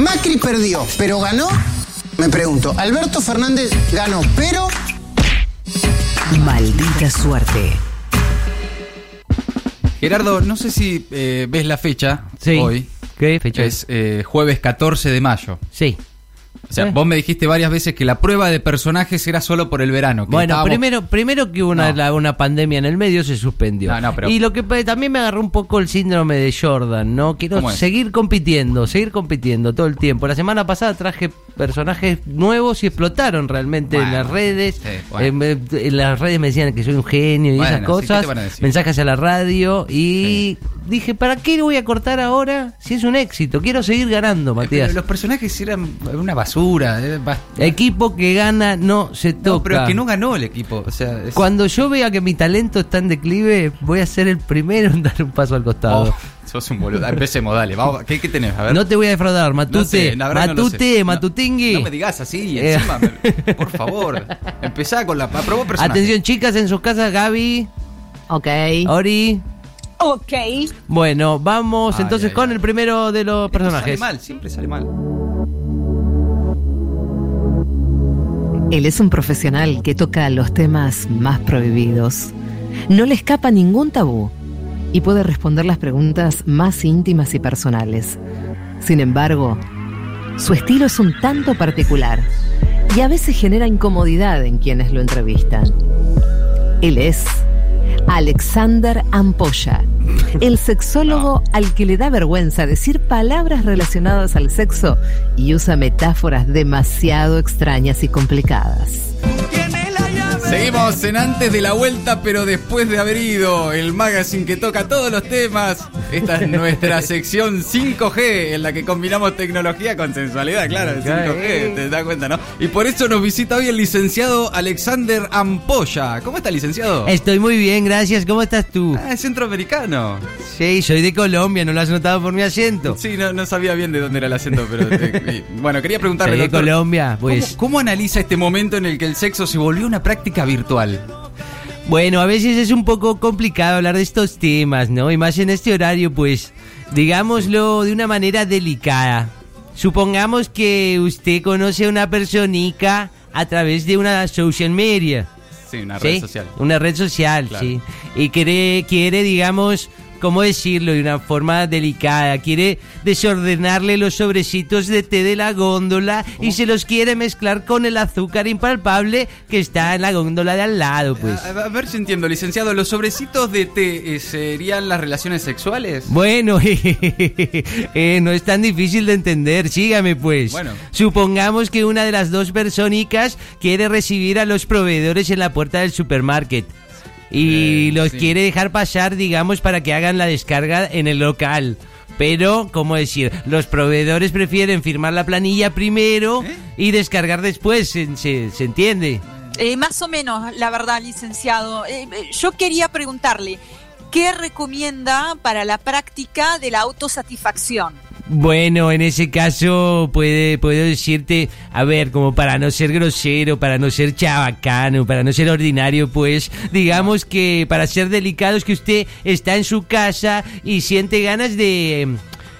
Macri perdió, pero ganó. Me pregunto, Alberto Fernández ganó, pero... Maldita suerte. Gerardo, no sé si eh, ves la fecha Sí. hoy. ¿Qué fecha? Es eh, jueves 14 de mayo. Sí. O sea, Eh. vos me dijiste varias veces que la prueba de personajes era solo por el verano. que Bueno, estábamos- primero, primero que hubo una, No. la- una pandemia en el medio se suspendió. No, no, pero- Y lo que pa- también me agarró un poco el síndrome de Jordan, ¿no? Quiero seguir compitiendo, seguir compitiendo todo el tiempo. La semana pasada traje personajes nuevos y explotaron realmente en las redes. sí, bueno. Eh, en las redes me decían que soy un genio y Bueno, esas sí, ¿qué cosas. mensajes a la radio y dije, ¿para qué lo voy a cortar ahora si es un éxito? Quiero seguir ganando, Matías. Pero los personajes eran una basura. eh, Equipo que gana no se toca. No, pero es que no ganó el equipo. O sea, es- Cuando yo vea que mi talento está en declive, voy a ser el primero en dar un paso al costado. Oh, sos un boludo. Empecemos, dale. Vamos, ¿qué, qué tenés? A ver. no te voy a defraudar, Matute. No sé, Matute. No- Matutingui. No, me digas así, Eh. encima. me- por favor. Empezá con la. Aprobó personaje. Atención, chicas, en sus casas, Gaby, Ok. Ori. Ok. Bueno, vamos Ay, entonces ay, con ay. el primero de los Esto Sale personajes. mal, siempre sale mal. Él es un profesional que toca los temas más prohibidos. No le escapa ningún tabú y puede responder las preguntas más íntimas y personales. Sin embargo, su estilo es un tanto particular y a veces genera incomodidad en quienes lo entrevistan. Él es Alexander Ampolla, el sexólogo al que le da vergüenza decir palabras relacionadas al sexo y usa metáforas demasiado extrañas y complicadas. Seguimos en antes de la vuelta, pero después de haber ido. El magazine que toca todos los temas. Esta es nuestra sección 5G, en la que combinamos tecnología con sensualidad, claro, el 5G, te das cuenta, ¿no? Y por eso nos visita hoy el licenciado Alexander Ampolla. ¿Cómo está, licenciado? Estoy muy bien, gracias. ¿Cómo estás tú? Ah, es centroamericano. Sí, soy de Colombia, ¿no lo has notado por mi acento? Sí, no, no sabía bien de dónde era el acento, pero bueno, quería preguntarle, Soy de doctor, Colombia, pues. ¿cómo, cómo analiza este momento en el que el sexo se volvió una práctica virtual? Bueno, a veces es un poco complicado hablar de estos temas, ¿no? Y más en este horario, pues, digámoslo de una manera delicada. Supongamos que usted conoce a una personita a través de una social media. Sí, una ¿sí? red social. Una red social, Claro. sí. Y quiere, quiere, digamos, ¿cómo decirlo? De una forma delicada. Quiere desordenarle los sobrecitos de té de la góndola y se los quiere mezclar con el azúcar impalpable que está en la góndola de al lado, pues. A, a ver si entiendo, licenciado. ¿Los sobrecitos de té eh, serían las relaciones sexuales? Bueno, eh, no es tan difícil de entender, sígame pues. Bueno. Supongamos que una de las dos persónicas quiere recibir a los proveedores en la puerta del supermarket. Y Eh, los sí. quiere dejar pasar, digamos, para que hagan la descarga en el local. Pero, ¿cómo decir? Los proveedores prefieren firmar la planilla primero ¿Eh? y descargar después, ¿se, se- se entiende? Eh, más o menos, la verdad, licenciado. Yo quería preguntarle, ¿qué recomienda para la práctica de la autosatisfacción? Bueno, en ese caso puede, puedo decirte, a ver, como para no ser grosero, para no ser chabacano, para no ser ordinario, pues digamos que para ser delicado es que usted está en su casa y siente ganas de,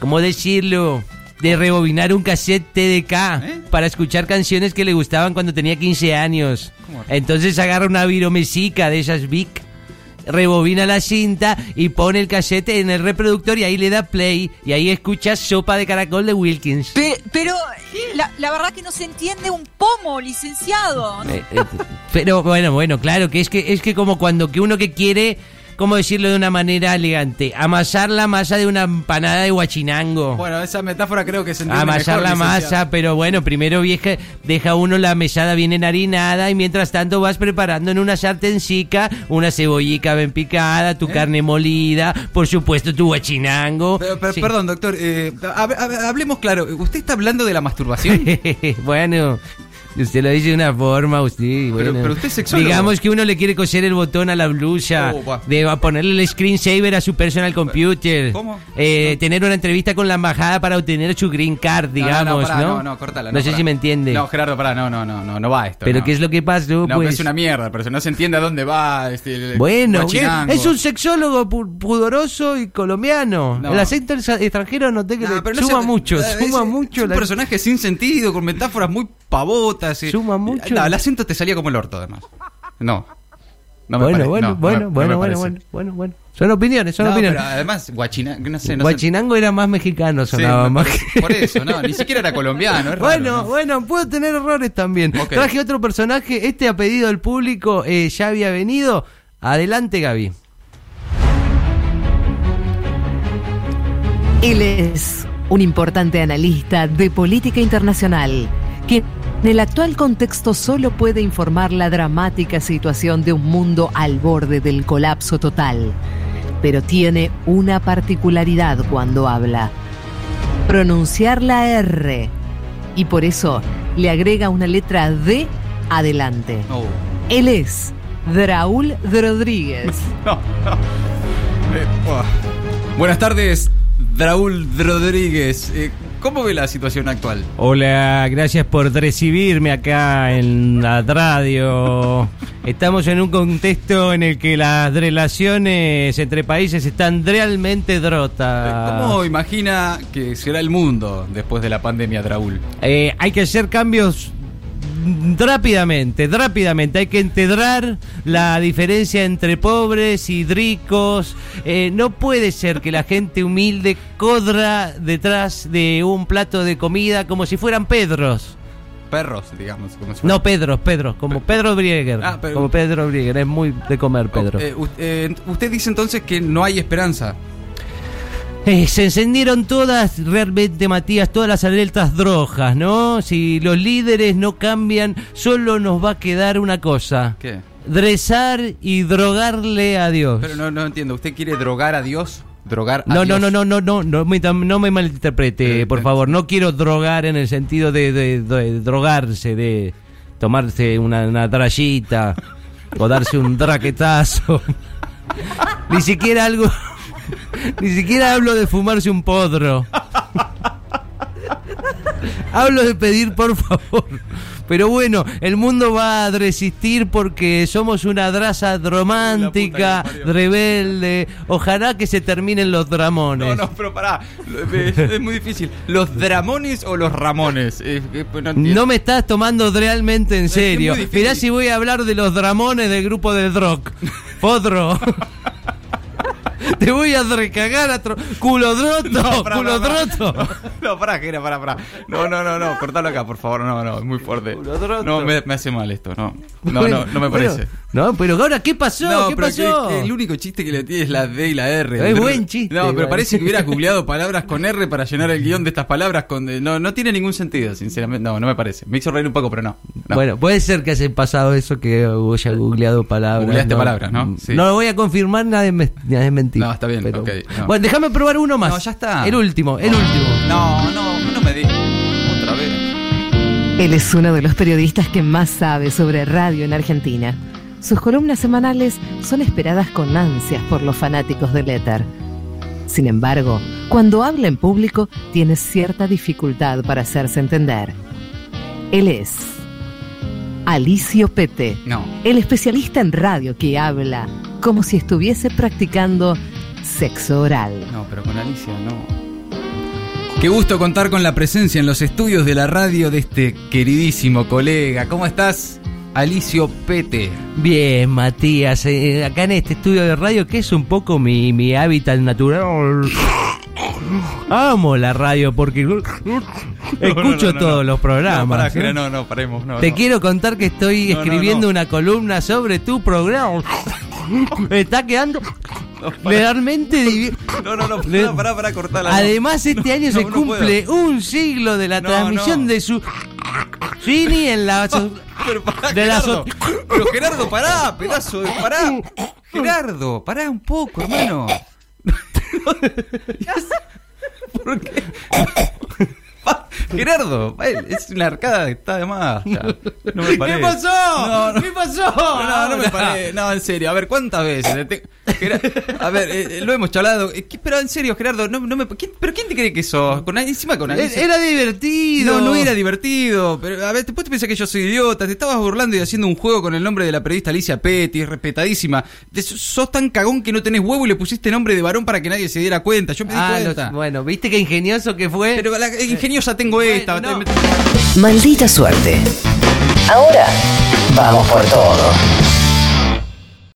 ¿cómo decirlo? De rebobinar un cassette TDK ¿Eh? para escuchar canciones que le gustaban cuando tenía 15 años. Entonces agarra una viromesica de esas Vic rebobina la cinta y pone el cassette en el reproductor y ahí le da play y ahí escuchas Sopa de Caracol de Wilkins. Pe- pero eh, la, la verdad que no se entiende un pomo, licenciado. Eh, eh, pero bueno, bueno, claro, que es que es que como cuando que uno que quiere, ¿cómo decirlo de una manera elegante? Amasar la masa de una empanada de guachinango. Bueno, esa metáfora creo que se entiende Amasar mejor, la licenciado. masa, pero bueno, primero vieja, deja uno la mesada bien enharinada y mientras tanto vas preparando en una sartencica una cebollica bien picada, tu ¿Eh? carne molida, por supuesto tu guachinango. Pero- pero, Sí. Perdón, doctor, eh, hab- hab- hablemos claro. ¿Usted está hablando de la masturbación? bueno, Usted lo dice de una forma, usted. Bueno, pero usted es sexólogo. Digamos que uno le quiere coser el botón a la blusa, Oh, de va a ponerle el screensaver a su personal computer. ¿Cómo? Eh, Tener una entrevista con la embajada para obtener su green card, digamos, ¿no? no, pará, no, no, cortala, No sé pará. si me entiende. No, Gerardo, pará, no, no, no, no, no va esto. pero. ¿qué es lo que pasó? No, pues? es una mierda, pero no se entiende a dónde va este, el Bueno, es un sexólogo pu- pudoroso y colombiano. No. El acento extranjero noté que No, le suma mucho, eh, suma mucho. Es un la- personaje sin sentido, con metáforas muy pavotas. Eh. Suma mucho. No, el acento te salía como el orto, además. No. No me bueno, pare- bueno, no, no bueno, me- bueno, me bueno, bueno, bueno, bueno. Son opiniones, son No, opiniones. pero además, guachinango, no sé, no sé. Guachinango era más mexicano, Sí, sonaba me más que- Por eso, no, ni siquiera era colombiano. Es raro, Bueno, ¿no? bueno, puedo tener errores también. Traje otro personaje, este a pedido del público eh, ya había venido. Adelante, Gaby. Él es un importante analista de política internacional que en el actual contexto solo puede informar la dramática situación de un mundo al borde del colapso total. Pero tiene una particularidad cuando habla. Pronunciar la R. Y por eso le agrega una letra D adelante. No, Él es Draúl Rodríguez. no, no. Eh, buah. Buenas tardes, Raúl Rodríguez. Eh, ¿Cómo ve la situación actual? Hola, gracias por recibirme acá en la radio. Estamos en un contexto en el que las relaciones entre países están realmente drotas. ¿Cómo imagina que será el mundo después de la pandemia, Raúl? Eh, hay que hacer cambios rápidamente, rápidamente. Hay que integrar la diferencia entre pobres y ricos. Eh, no puede ser que la gente humilde corra detrás de un plato de comida como si fueran Pedros. Perros, digamos. Como si No, Pedros, Pedros, como Pedro Brieger. Ah, pero- Como Pedro Brieger, es muy de comer, Pedro. Eh, eh, usted dice entonces que no hay esperanza. Eh, se encendieron todas, realmente, Matías, todas las alertas drogas, ¿no? Si los líderes no cambian, solo nos va a quedar una cosa. ¿Qué? Rezar y drogarle a Dios. Pero no, no entiendo. ¿Usted quiere drogar a Dios? ¿Drogar a no, Dios? no, no, no, no, no, no me, no me malinterprete, Eh, por eh. favor. No quiero drogar en el sentido de, de- de drogarse, de tomarse una, una trayita o darse un draquetazo. Ni siquiera algo. Ni siquiera hablo de fumarse un podro. Hablo de pedir por favor. Pero bueno, el mundo va a resistir porque somos una raza romántica, rebelde. Ojalá que se terminen los dramones. No, no, pero pará. Es, es muy difícil. ¿Los Dramones o los Ramones? Eh, eh, pues no. No me estás tomando realmente en serio. Mirá si voy a hablar de los dramones del grupo del rock. Podro. Te voy a recagar a tro... culodroto, No, culodroto. pará. No, pará, Jera, pará, pará. No, no, no, no, cortalo acá, por favor. No, no, es muy fuerte. No, me, me hace mal esto, no. No, no, no me parece. no, pero ahora, ¿qué pasó? No, ¿Qué pero pasó? que- que el único chiste que le tiene es la D y la R. Es buen chiste, No, pero igual. parece que hubieras googleado palabras con R para llenar el guion de estas palabras. con No, no tiene ningún sentido, sinceramente. No, no me parece. Me hizo reír un poco, pero no. no. Bueno, puede ser que haya pasado eso que haya googleado palabras. Googleaste palabras, ¿no? Sí. No lo voy a confirmar, nada mes- nada de mentir. No, está bien, no. Bueno, déjame probar uno más. No, ya está. El último, el último. No, no, no me di. Otra vez. Él es uno de los periodistas que más sabe sobre radio en Argentina. Sus columnas semanales son esperadas con ansias por los fanáticos del éter. Sin embargo, cuando habla en público, tiene cierta dificultad para hacerse entender. Él es Alicio Pete, No. el especialista en radio que habla como si estuviese practicando sexo oral. No, pero con Alicia no. Qué gusto contar con la presencia en los estudios de la radio de este queridísimo colega. ¿Cómo estás, Alicio Pete? Bien, Matías, eh, acá en este estudio de radio, que es un poco mi, mi hábitat natural. Amo la radio porque escucho todos los No, programas. ¿eh? No, no, paremos. No, Te no. quiero contar que estoy No, no, escribiendo no. una columna sobre tu programa. Me está quedando realmente divi- No, no, no, Le- pará, pará, pará, cortala. no. Además, este No, año no, se no cumple un siglo de la No, transmisión no. de su Gini en la Pero pará, de Gerardo. Pero Gerardo, pará, pedazo de. Pará. Gerardo, pará un poco, hermano. ¿Por qué? Gerardo, eh, es una arcada que está de más. No me. ¿Qué pasó? No, no. ¿Qué pasó? No, no me parece. No, en serio. A ver, ¿cuántas veces? A ver, eh, lo hemos charlado. Eh, ¿qué- Pero en serio, Gerardo, no, no me... ¿quién- ¿pero quién te cree que sos? Con, encima con Alicia. Era divertido. No, no era divertido. Pero, a ver, después te pensás que yo soy idiota. Te estabas burlando y haciendo un juego con el nombre de la periodista Alicia Petty, respetadísima. Te- sos tan cagón que no tenés huevo y le pusiste nombre de varón para que nadie se diera cuenta. Yo me di Ah, cuenta. bueno, ¿viste qué ingenioso que fue? Pero la ingeniosa tengo esta. no. Maldita suerte. Ahora vamos por todo.